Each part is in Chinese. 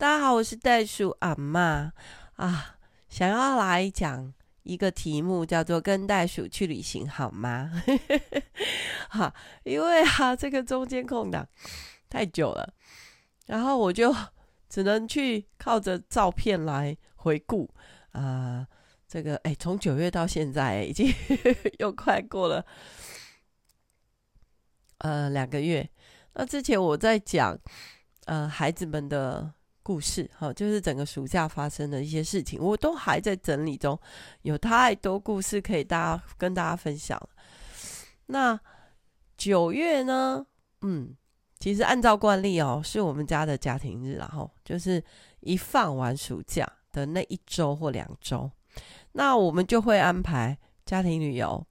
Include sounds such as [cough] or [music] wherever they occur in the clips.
大家好，我是袋鼠阿嬷啊，想要来讲一个题目，叫做“跟袋鼠去旅行好吗？” [laughs] 哈，因为啊，这个中间空档太久了，然后我就只能去靠着照片来回顾啊。这个哎，从九月到现在，已经 [laughs] 又快过了呃两个月。那之前我在讲呃孩子们的。故事哈，就是整个暑假发生的一些事情，我都还在整理中，有太多故事可以大家跟大家分享。那九月呢，嗯，其实按照惯例哦，是我们家的家庭日，然后就是一放完暑假的那一周或两周，那我们就会安排家庭旅游。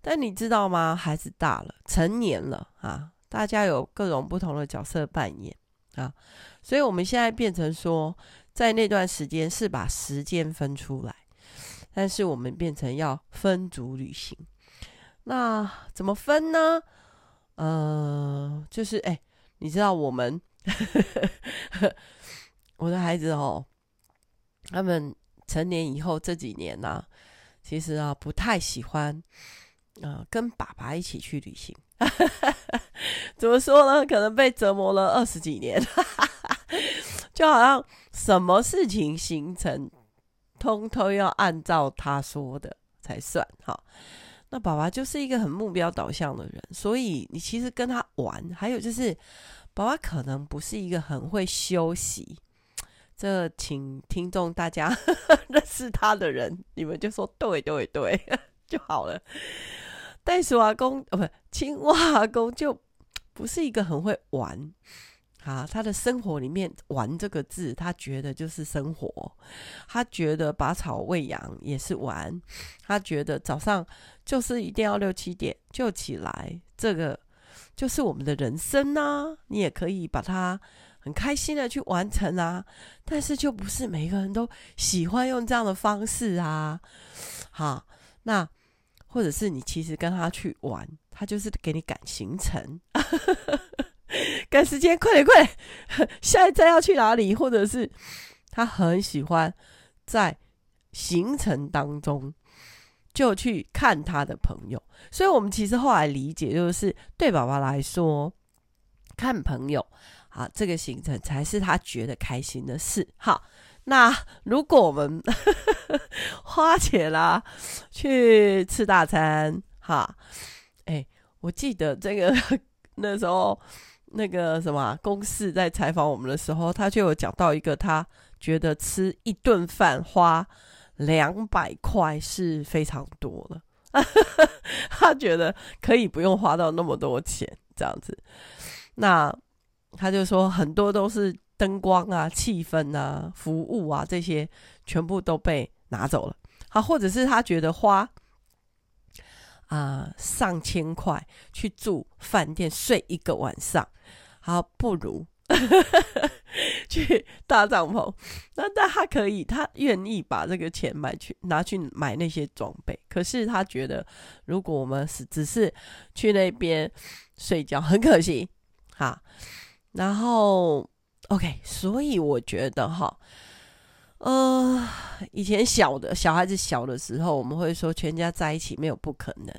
但你知道吗？孩子大了，成年了啊，大家有各种不同的角色扮演啊。所以我们现在变成说，在那段时间是把时间分出来，但是我们变成要分组旅行。那怎么分呢？呃，就是哎，你知道我们 [laughs] 我的孩子哦，他们成年以后这几年呢、啊，其实啊不太喜欢呃跟爸爸一起去旅行。[laughs] 怎么说呢？可能被折磨了二十几年。[laughs] 就好像什么事情形成，通通要按照他说的才算哈。那爸爸就是一个很目标导向的人，所以你其实跟他玩，还有就是爸爸可能不是一个很会休息。这请听众大家 [laughs] 认识他的人，你们就说对对对就好了。袋鼠阿公哦，不，青蛙阿公就不是一个很会玩。啊，他的生活里面“玩”这个字，他觉得就是生活。他觉得拔草喂羊也是玩。他觉得早上就是一定要六七点就起来，这个就是我们的人生啊。你也可以把它很开心的去完成啊，但是就不是每个人都喜欢用这样的方式啊。好，那或者是你其实跟他去玩，他就是给你赶行程。[laughs] 赶时间，快点，快点！[laughs] 下一站要去哪里？或者是他很喜欢在行程当中就去看他的朋友，所以我们其实后来理解，就是对爸爸来说，看朋友啊，这个行程才是他觉得开心的事。好，那如果我们 [laughs] 花钱啦，去吃大餐，哈，哎，我记得这个 [laughs] 那时候。那个什么公司在采访我们的时候，他就有讲到一个，他觉得吃一顿饭花两百块是非常多了，[laughs] 他觉得可以不用花到那么多钱这样子。那他就说很多都是灯光啊、气氛啊、服务啊这些全部都被拿走了，好，或者是他觉得花。啊、上千块去住饭店睡一个晚上，好，不如 [laughs] 去搭帐篷。那但他可以，他愿意把这个钱买去拿去买那些装备。可是他觉得，如果我们是只是去那边睡觉，很可惜。哈，然后 OK，所以我觉得哈。呃，以前小的小孩子小的时候，我们会说全家在一起没有不可能。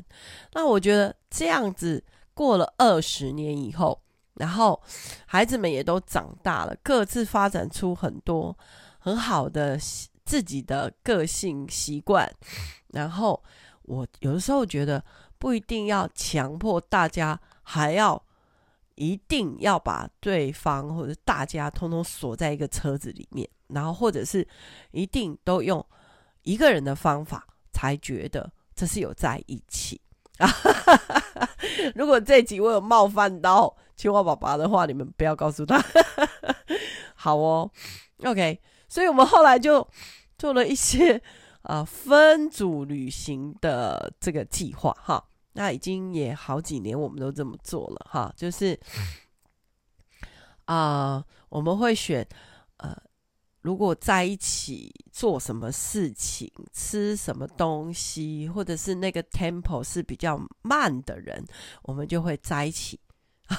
那我觉得这样子过了二十年以后，然后孩子们也都长大了，各自发展出很多很好的自己的个性习惯。然后我有的时候觉得不一定要强迫大家，还要一定要把对方或者大家通通锁在一个车子里面。然后，或者是一定都用一个人的方法才觉得这是有在一起！[laughs] 如果这集我有冒犯到青蛙爸爸的话，你们不要告诉他。[laughs] 好哦，OK。所以我们后来就做了一些、呃、分组旅行的这个计划哈。那已经也好几年，我们都这么做了哈。就是啊、呃，我们会选呃。如果在一起做什么事情、吃什么东西，或者是那个 tempo 是比较慢的人，我们就会在一起 [laughs]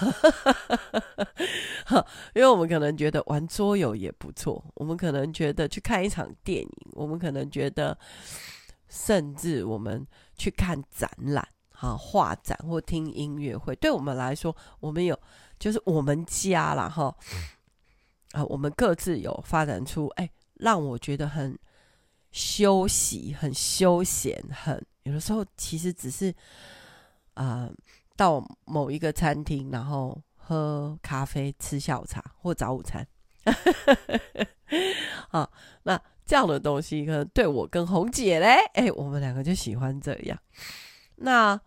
因为我们可能觉得玩桌游也不错，我们可能觉得去看一场电影，我们可能觉得，甚至我们去看展览，啊，画展或听音乐会，对我们来说，我们有就是我们家啦，哈，啊，我们各自有发展出，哎，让我觉得很休息、很休闲、很有的时候其实只是啊。到某一个餐厅，然后喝咖啡、吃下午茶或早午餐，[laughs] 啊，那这样的东西可能对我跟红姐嘞，哎，我们两个就喜欢这样。那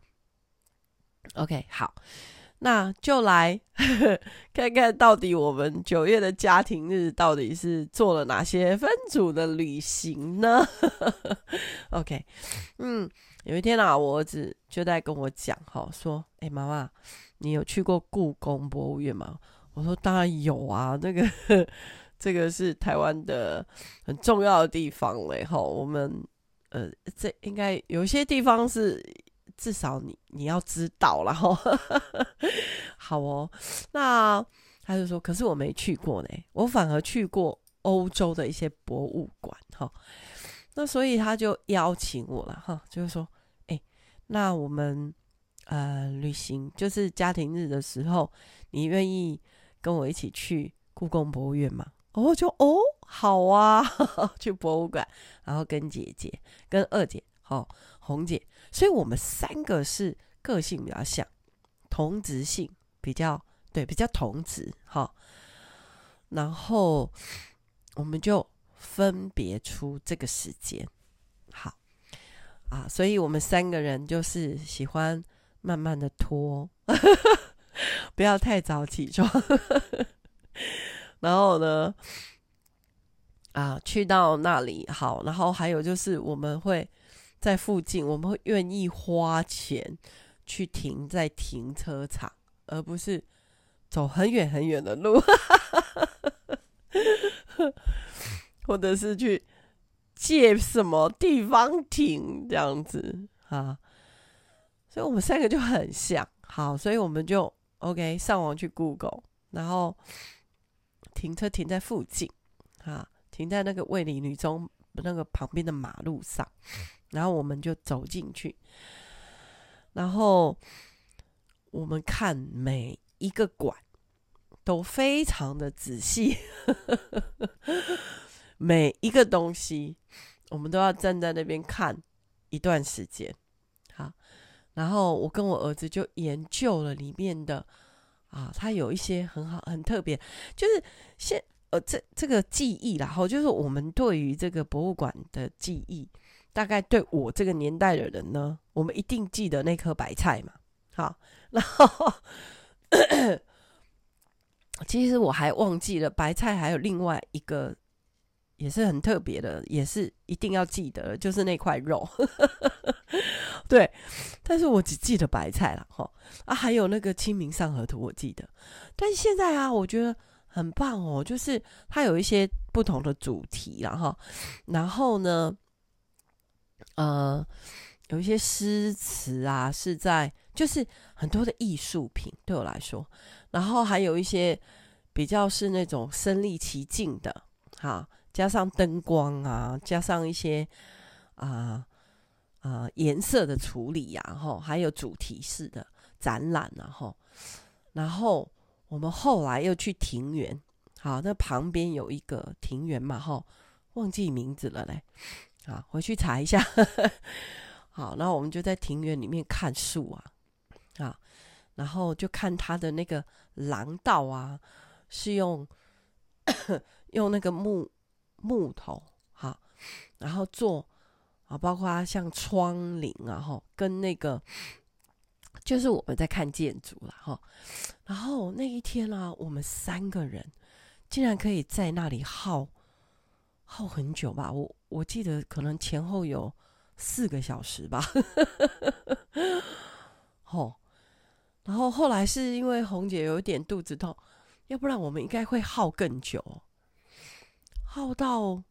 OK，好，那就来 [laughs] 看看到底我们九月的家庭日到底是做了哪些分组的旅行呢？OK，嗯。有一天啊，我儿子就在跟我讲，哈，说：“哎，妈妈，你有去过故宫博物院吗？”我说：“当然有啊，那个这个是台湾的很重要的地方嘞，哈。我们呃，这应该有些地方是至少你你要知道了，哈。[laughs] 好哦，那他就说，可是我没去过呢，我反而去过欧洲的一些博物馆，哈。那所以他就邀请我了，哈，就是说。”那我们呃旅行就是家庭日的时候，你愿意跟我一起去故宫博物院吗？哦，就哦好啊，[laughs] 去博物馆，然后跟姐姐、跟二姐、好、哦、红姐，所以我们三个是个性比较像，同质性比较对，比较同质哈、然后我们就分别出这个时间。好啊，所以我们三个人就是喜欢慢慢的拖，[laughs] 不要太早起床。[laughs] 然后呢，啊，去到那里好，然后还有就是我们会在附近，我们会愿意花钱去停在停车场，而不是走很远很远的路，[laughs] 或者是去。借什么地方停这样子啊？所以我们三个就很像，好，所以我们就 OK 上网去 Google，然后停车停在附近啊，停在那个卫理女中那个旁边的马路上，然后我们就走进去，然后我们看每一个馆都非常的仔细。每一个东西，我们都要站在那边看一段时间，好，然后我跟我儿子就研究了里面的啊，它有一些很好、很特别，就是现呃这这个记忆啦，然后就是我们对于这个博物馆的记忆，大概对我这个年代的人呢，我们一定记得那颗白菜嘛，好，然后其实我还忘记了白菜还有另外一个。也是很特别的，也是一定要记得，就是那块肉，[laughs] 对。但是我只记得白菜了哈啊，还有那个《清明上河图》，我记得。但是现在啊，我觉得很棒哦，就是它有一些不同的主题了哈。然后呢，呃，有一些诗词啊，是在就是很多的艺术品对我来说，然后还有一些比较是那种身临其境的，哈。加上灯光啊，加上一些啊啊颜色的处理呀，哈，还有主题式的展览，然后，然后我们后来又去庭园，好，那旁边有一个庭园嘛，哈，忘记名字了嘞，啊，回去查一下，好，然后我们就在庭园里面看树啊，啊，然后就看他的那个廊道啊，是用 [coughs] 用那个木。木头好，然后做啊，包括像窗棂啊，哈，跟那个就是我们在看建筑了哈。然后那一天呢、啊，我们三个人竟然可以在那里耗耗很久吧？我我记得可能前后有四个小时吧。哦，然后后来是因为红姐有一点肚子痛，要不然我们应该会耗更久。耗到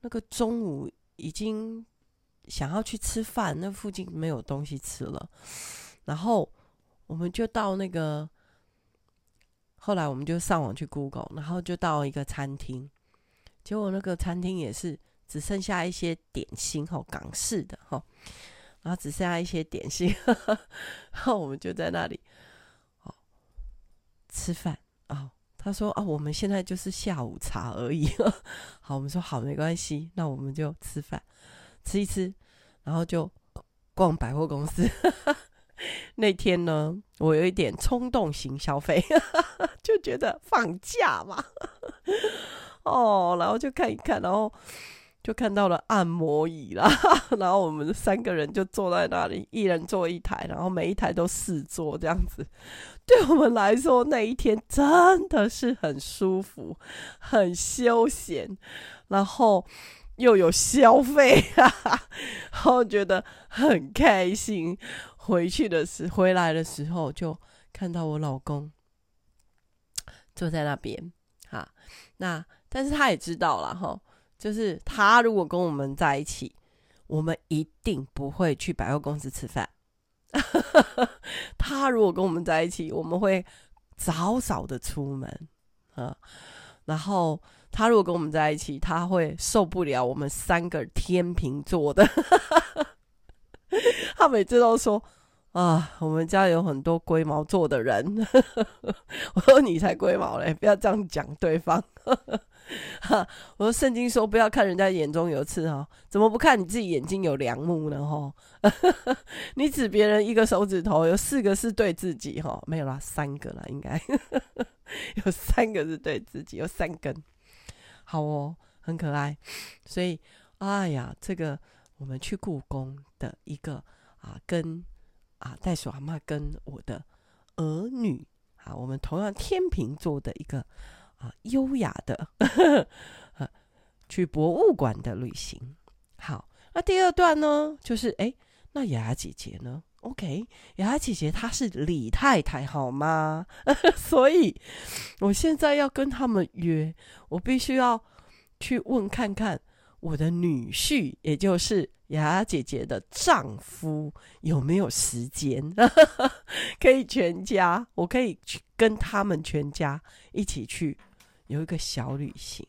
那个中午，已经想要去吃饭，那附近没有东西吃了，然后我们就到那个后来我们就上网去 Google，然后就到一个餐厅，结果那个餐厅也是只剩下一些点心，吼，港式的，吼，然后只剩下一些点心，[laughs] 然后我们就在那里，哦，吃饭啊。他说啊，我们现在就是下午茶而已。[laughs] 好，我们说好，没关系，那我们就吃饭，吃一吃，然后就逛百货公司。[laughs] 那天呢，我有一点冲动型消费，就觉得放假嘛，哦，然后就看一看，然后就看到了按摩椅啦，[laughs] 然后我们三个人就坐在那里，一人坐一台，然后每一台都四座这样子。对我们来说，那一天真的是很舒服、很休闲，然后又有消费，哈哈，然后觉得很开心。回去的时，回来的时候就看到我老公坐在那边，哈，那但是他也知道了哈，就是他如果跟我们在一起，我们一定不会去百货公司吃饭。[laughs] 他如果跟我们在一起，我们会早早的出门，啊，然后他如果跟我们在一起，他会受不了我们三个天秤座的，[laughs] 他每次都说。啊，我们家有很多龟毛座的人。[laughs] 我说你才龟毛嘞，不要这样讲对方。[laughs] 我说圣经说不要看人家眼中有刺哈，怎么不看你自己眼睛有梁木呢？哈，[laughs] 你指别人一个手指头，有四个是对自己哈，没有啦，三个啦，应该有三个是对自己，有三根。好哦，很可爱。所以，哎呀，这个我们去故宫的一个啊，跟。啊，袋鼠阿嬷跟我的儿女啊，我们同样天秤座的一个啊优雅的呵呵去博物馆的旅行。好，那第二段呢，就是哎，那雅雅姐姐呢？OK，雅雅姐姐她是李太太，好吗？[laughs] 所以我现在要跟他们约，我必须要去问看看我的女婿，也就是。雅雅姐姐的丈夫有没有时间？[laughs] 可以全家，我可以去跟他们全家一起去有一个小旅行，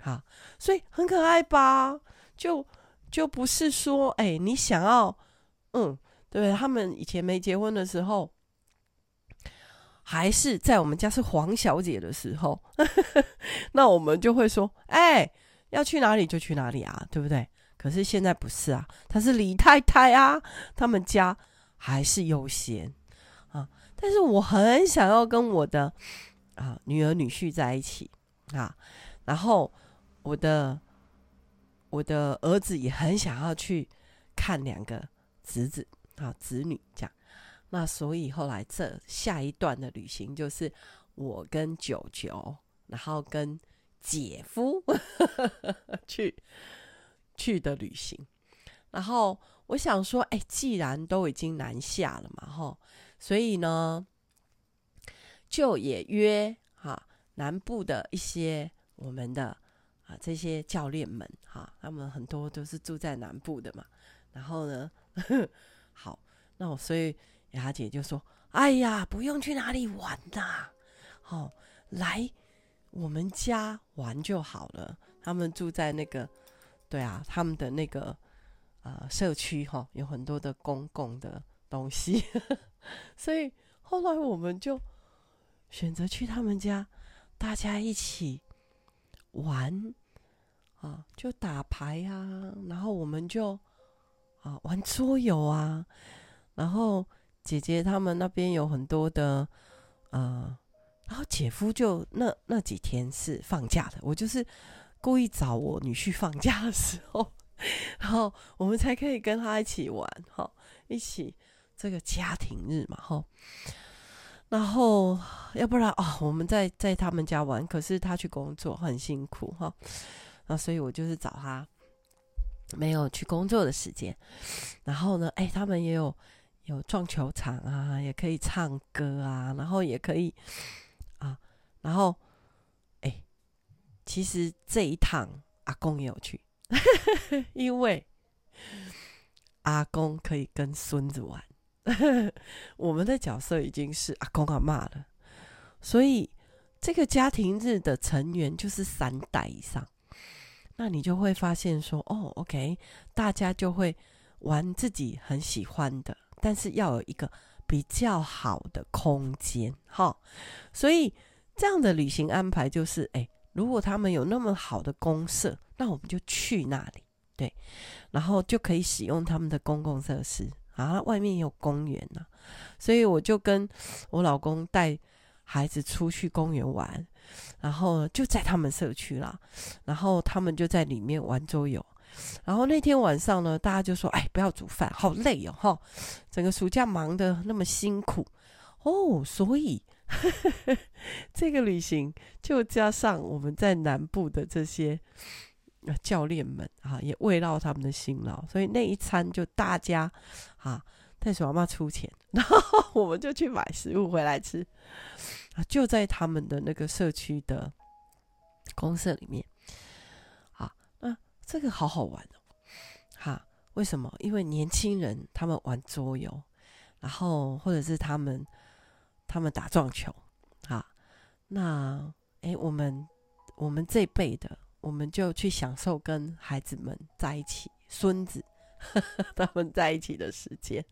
好，所以很可爱吧？就就不是说，哎、你想要，嗯，对，他们以前没结婚的时候，还是在我们家是黄小姐的时候，[laughs] 那我们就会说，哎、要去哪里就去哪里啊，对不对？可是现在不是啊，他是李太太啊，他们家还是优先啊。但是我很想要跟我的啊女儿女婿在一起啊，然后我的我的儿子也很想要去看两个侄子啊子女这样。那所以后来这下一段的旅行就是我跟九九，然后跟姐夫 [laughs] 去。去的旅行，然后我想说，哎，既然都已经南下了嘛，吼，所以呢，就也约哈南部的一些我们的啊这些教练们哈，他们很多都是住在南部的嘛，然后呢，呵 [laughs] 好，那我所以雅姐就说，哎呀，不用去哪里玩呐，好，来我们家玩就好了。他们住在那个。对啊，他们的那个呃社区哈，有很多的公共的东西，[laughs] 所以后来我们就选择去他们家，大家一起玩啊，就打牌啊，然后我们就啊玩桌游啊，然后姐姐他们那边有很多的呃，然后姐夫就那那几天是放假的，我就是。故意找我女婿放假的时候，然后我们才可以跟他一起玩，哈，一起这个家庭日嘛，哈。然后要不然哦，我们在在他们家玩，可是他去工作很辛苦，哈。那所以我就是找他没有去工作的时间。然后呢，哎，他们也有有撞球场啊，也可以唱歌啊，然后也可以啊，然后。其实这一趟阿公也有去，[laughs] 因为阿公可以跟孙子玩。我们的角色已经是阿公阿嬷了，所以这个家庭日的成员就是三代以上，那你就会发现说，哦，OK，大家就会玩自己很喜欢的，但是要有一个比较好的空间，哈。所以这样的旅行安排就是，哎，如果他们有那么好的公社，那我们就去那里，对，然后就可以使用他们的公共设施啊，外面有公园啊，所以我就跟我老公带。孩子出去公园玩，然后就在他们社区啦，然后他们就在里面玩桌游。然后那天晚上呢，大家就说：“哎，不要煮饭，好累哦！哈，整个暑假忙得那么辛苦哦。”所以 [laughs] 这个旅行就加上我们在南部的这些教练们啊，也慰劳他们的辛劳，所以那一餐就大家啊，袋鼠妈妈出钱，[laughs] 然后我们就去买食物回来吃啊。就在他们的那个社区的公社里面，啊，那这个好好玩哦，哈，为什么？因为年轻人他们玩桌游，然后或者是他们他们打撞球，啊，那诶，我们我们这辈的，我们就去享受跟孩子们在一起，孙子呵呵 [laughs] 他们在一起的时间，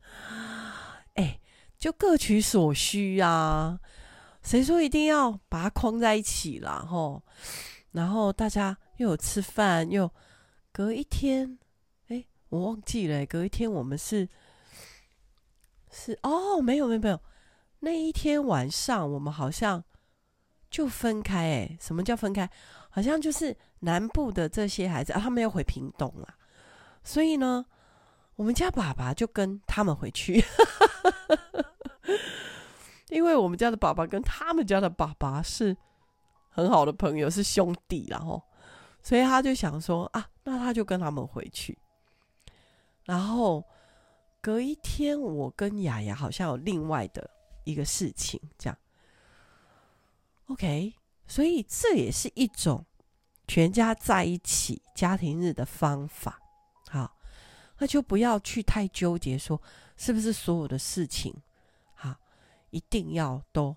诶，就各取所需啊。谁说一定要把它框在一起啦？吼，然后大家又有吃饭，又隔一天，哎，我忘记了，隔一天我们是是哦，没有没有没有，那一天晚上我们好像就分开，哎，什么叫分开？好像就是南部的这些孩子啊，他们要回屏东了，所以呢，我们家爸爸就跟他们回去。[laughs] 因为我们家的爸爸跟他们家的爸爸是很好的朋友，是兄弟，然后，所以他就想说啊，那他就跟他们回去。然后隔一天，我跟雅雅好像有另外的一个事情，这样。OK，所以这也是一种全家在一起家庭日的方法。好，那就不要去太纠结，说是不是所有的事情好。一定要都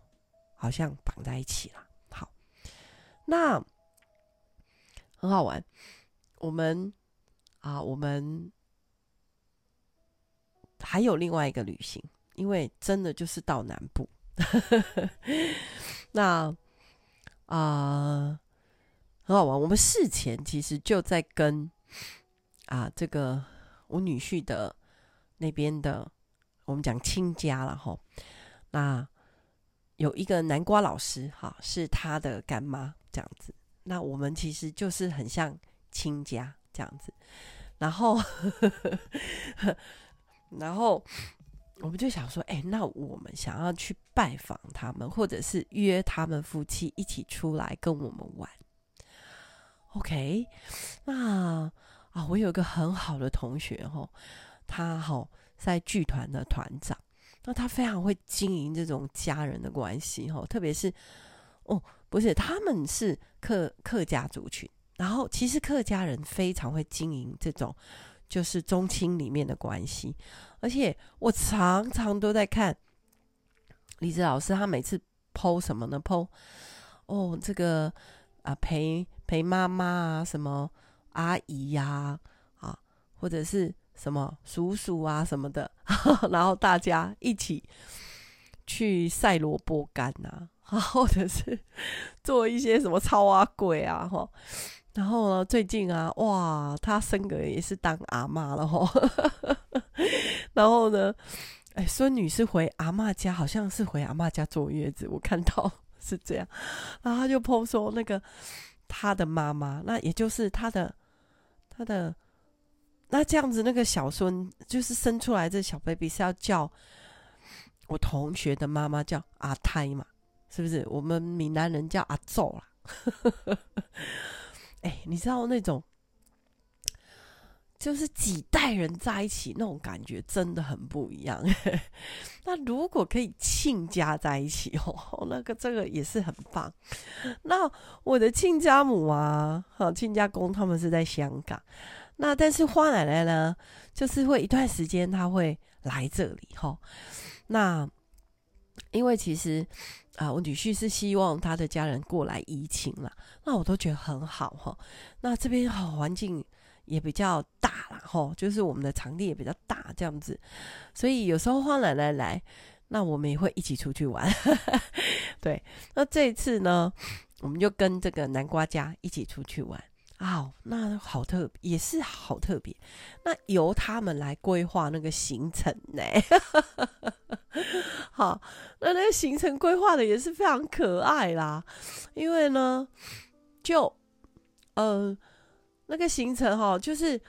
好像绑在一起了。好，那很好玩。我们啊，我们还有另外一个旅行，因为真的就是到南部。[laughs] 那啊，很好玩。我们事前其实就在跟啊这个我女婿的那边的，我们讲亲家了哈。那有一个南瓜老师，哈，是他的干妈这样子。那我们其实就是很像亲家这样子。然后，[laughs] 然后我们就想说，哎，那我们想要去拜访他们，或者是约他们夫妻一起出来跟我们玩。OK，那啊，我有一个很好的同学，哈，他好在剧团的团长。那他非常会经营这种家人的关系，哈，特别是哦，不是，他们是客客家族群，然后其实客家人非常会经营这种就是宗亲里面的关系，而且我常常都在看李子老师，他每次剖什么呢剖哦，这个啊陪陪妈妈啊，什么阿姨呀啊，或者是。什么叔叔啊什么的，[laughs] 然后大家一起去晒萝卜干呐，[laughs] 或者是做一些什么超啊鬼啊哈。然后呢，最近啊，哇，他升格也是当阿嬷了哈。[laughs] 然后呢，哎，孙女是回阿嬷家，好像是回阿嬷家坐月子，我看到是这样。然后他就剖说那个他的妈妈，那也就是他的他的。那这样子，那个小孙就是生出来这小 baby 是要叫我同学的妈妈叫阿胎嘛？是不是？我们闽南人叫阿祖啦。[laughs] 哎、你知道那种就是几代人在一起那种感觉真的很不一样。[laughs] 那如果可以亲家在一起哦，那个这个也是很棒。那我的亲家母啊，哈，亲家公他们是在香港。那但是花奶奶呢，就是会一段时间她会来这里哈。那因为其实啊，我女婿是希望他的家人过来移情啦，那我都觉得很好哈。那这边好环境也比较大啦哈，就是我们的场地也比较大这样子，所以有时候花奶奶来，那我们也会一起出去玩。[laughs] 对，那这一次呢，我们就跟这个南瓜家一起出去玩。哦，那好特，也是好特别。那由他们来规划那个行程呢？[laughs] 好，那那个行程规划的也是非常可爱啦。因为呢，就呃那个行程哈，就是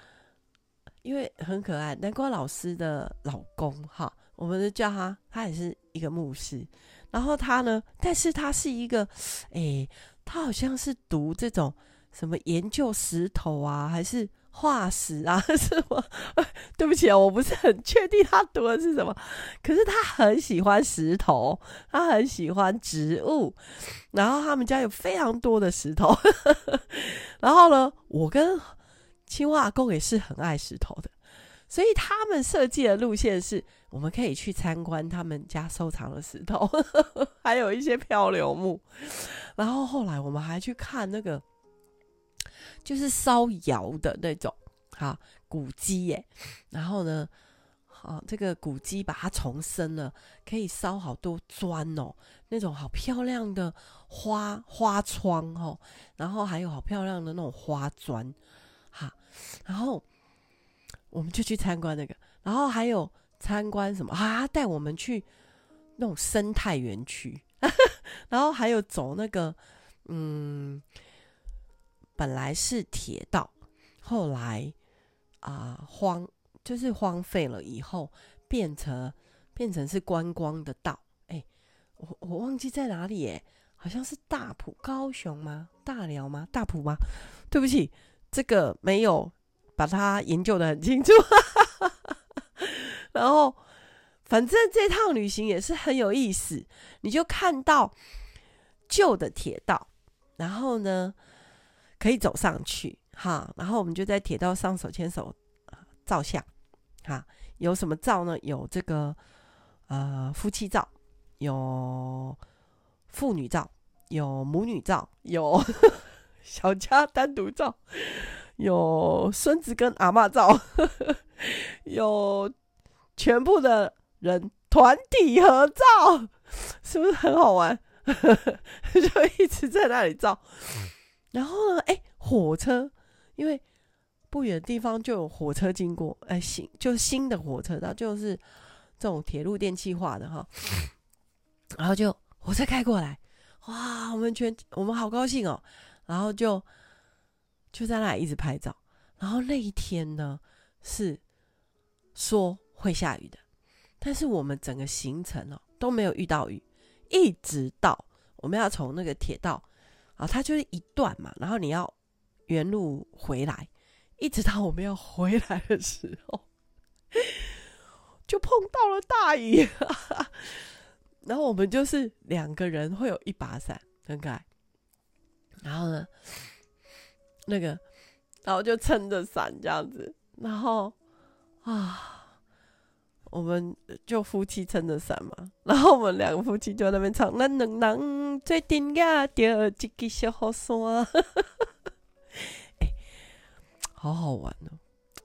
因为很可爱。南瓜老师的老公哈，我们就叫他，他也是一个牧师。然后他呢，但是他是一个，哎、他好像是读这种。什么研究石头啊，还是化石啊？[laughs] 什么？[laughs] 对不起啊，我不是很确定他读的是什么。可是他很喜欢石头，他很喜欢植物，然后他们家有非常多的石头。[laughs] 然后呢，我跟青蛙阿公也是很爱石头的，所以他们设计的路线是，我们可以去参观他们家收藏的石头，还有一些漂流木。然后后来我们还去看那个。就是烧窑的那种，哈，古鸡耶。然后呢，好，这个古鸡把它重生了，可以烧好多砖哦，那种好漂亮的花花窗哦，然后还有好漂亮的那种花砖，哈。然后我们就去参观那个，然后还有参观什么啊？带我们去那种生态园区，[laughs] 然后还有走那个，嗯。本来是铁道，后来啊、荒就是荒废了以后，变成变成是观光的道。哎、我我忘记在哪里耶，好像是大埔、高雄吗？大寮吗？大埔吗？对不起，这个没有把它研究得很清楚。[laughs] 然后，反正这趟旅行也是很有意思，你就看到旧的铁道，然后呢，可以走上去，哈，然后我们就在铁道上手牵手照相，哈，有什么照呢？有这个呃夫妻照，有妇女照，有母女照，有 [laughs] 小家单独照，有孙子跟阿妈照，[laughs] 有全部的人团体合照，是不是很好玩？[laughs] 就一直在那里照。然后呢？哎，火车，因为不远的地方就有火车经过，哎，新就是新的火车道，就是这种铁路电气化的哈。然后就火车开过来，哇，我们全我们好高兴哦。然后就就在那里一直拍照。然后那一天呢，是说会下雨的，但是我们整个行程哦都没有遇到雨，一直到我们要从那个铁道。啊，它就是一段嘛，然后你要原路回来，一直到我们要回来的时候，就碰到了大雨，然后我们就是两个人会有一把伞，很可爱。然后呢，那个，然后就撑着伞这样子，然后啊。我们就夫妻撑着伞嘛，[laughs] 然后我们两个夫妻就在那边唱，那两人最顶呀，掉一个小雨伞，哎，[laughs] 好好玩哦！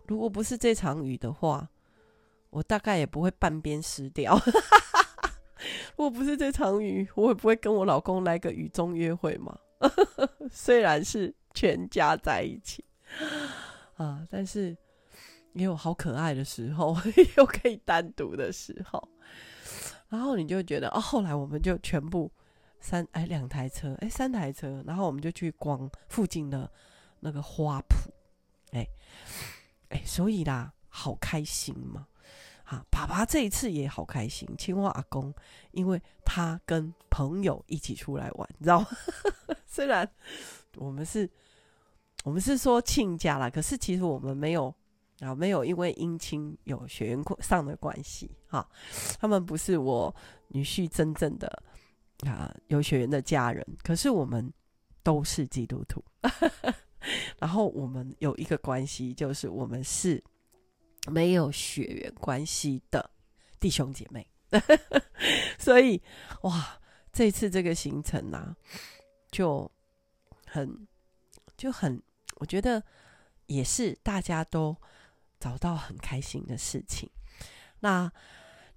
如果不是这场雨的话，我大概也不会半边湿掉。[laughs] 如果不是这场雨，我也不会跟我老公来个雨中约会嘛？虽然是全家在一起啊，但是。也有好可爱的时候，[laughs] 又可以单独的时候，然后你就觉得哦，后来我们就全部三哎两台车哎三台车，然后我们就去逛附近的那个花圃，哎哎，所以啦，好开心嘛！啊，爸爸这一次也好开心，青蛙阿公，因为他跟朋友一起出来玩，你知道吗？[laughs] 虽然我们是，我们是说亲家啦，可是其实我们没有。啊，没有因为姻亲有血缘上的关系，哈，他们不是我女婿真正的啊有血缘的家人，可是我们都是基督徒，[laughs] 然后我们有一个关系，就是我们是没有血缘关系的弟兄姐妹，[laughs] 所以哇，这次这个行程啊，就很就很，我觉得也是大家都找到很开心的事情。那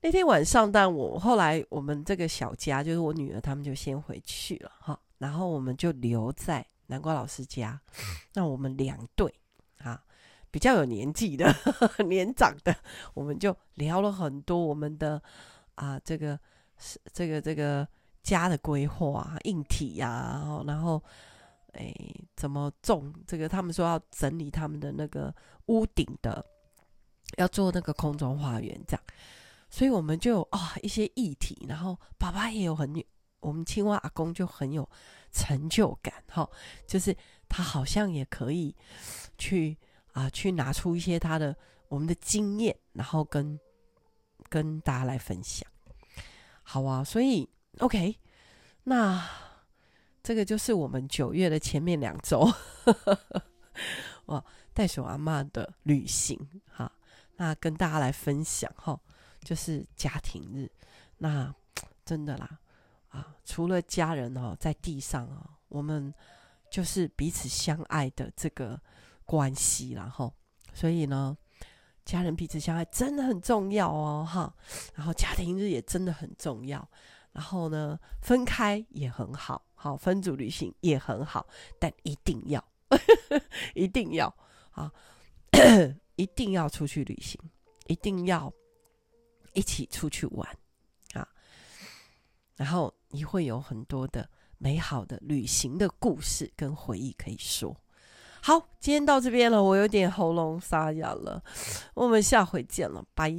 那天晚上，但我后来我们这个小家，就是我女儿他们就先回去了哈，然后我们就留在南瓜老师家。那我们两对啊，比较有年纪的、[laughs] 年长的，我们就聊了很多我们的啊，这个是这个这个家的规划啊，硬体呀、啊，然后哎怎么种这个？他们说要整理他们的那个屋顶的，要做那个空中花园这样。所以我们就啊、哦、一些议题，然后爸爸也有很，我们青蛙阿公就很有成就感哈、哦，就是他好像也可以去啊去拿出一些他的我们的经验，然后跟跟大家来分享，好啊，所以 OK，那这个就是我们九月的前面两周，哇，袋鼠阿妈的旅行哈，那跟大家来分享哈。就是家庭日，那真的啦，啊，除了家人哦，在地上哦，我们就是彼此相爱的这个关系，然后，所以呢，家人彼此相爱真的很重要哦，哈，然后家庭日也真的很重要，然后呢，分开也很好，好，分组旅行也很好，但一定要，[laughs] 一定要啊，一定要出去旅行，一定要。一起出去玩啊，然后你会有很多的美好的旅行的故事跟回忆可以说。好，今天到这边了，我有点喉咙沙哑了，我们下回见了，拜。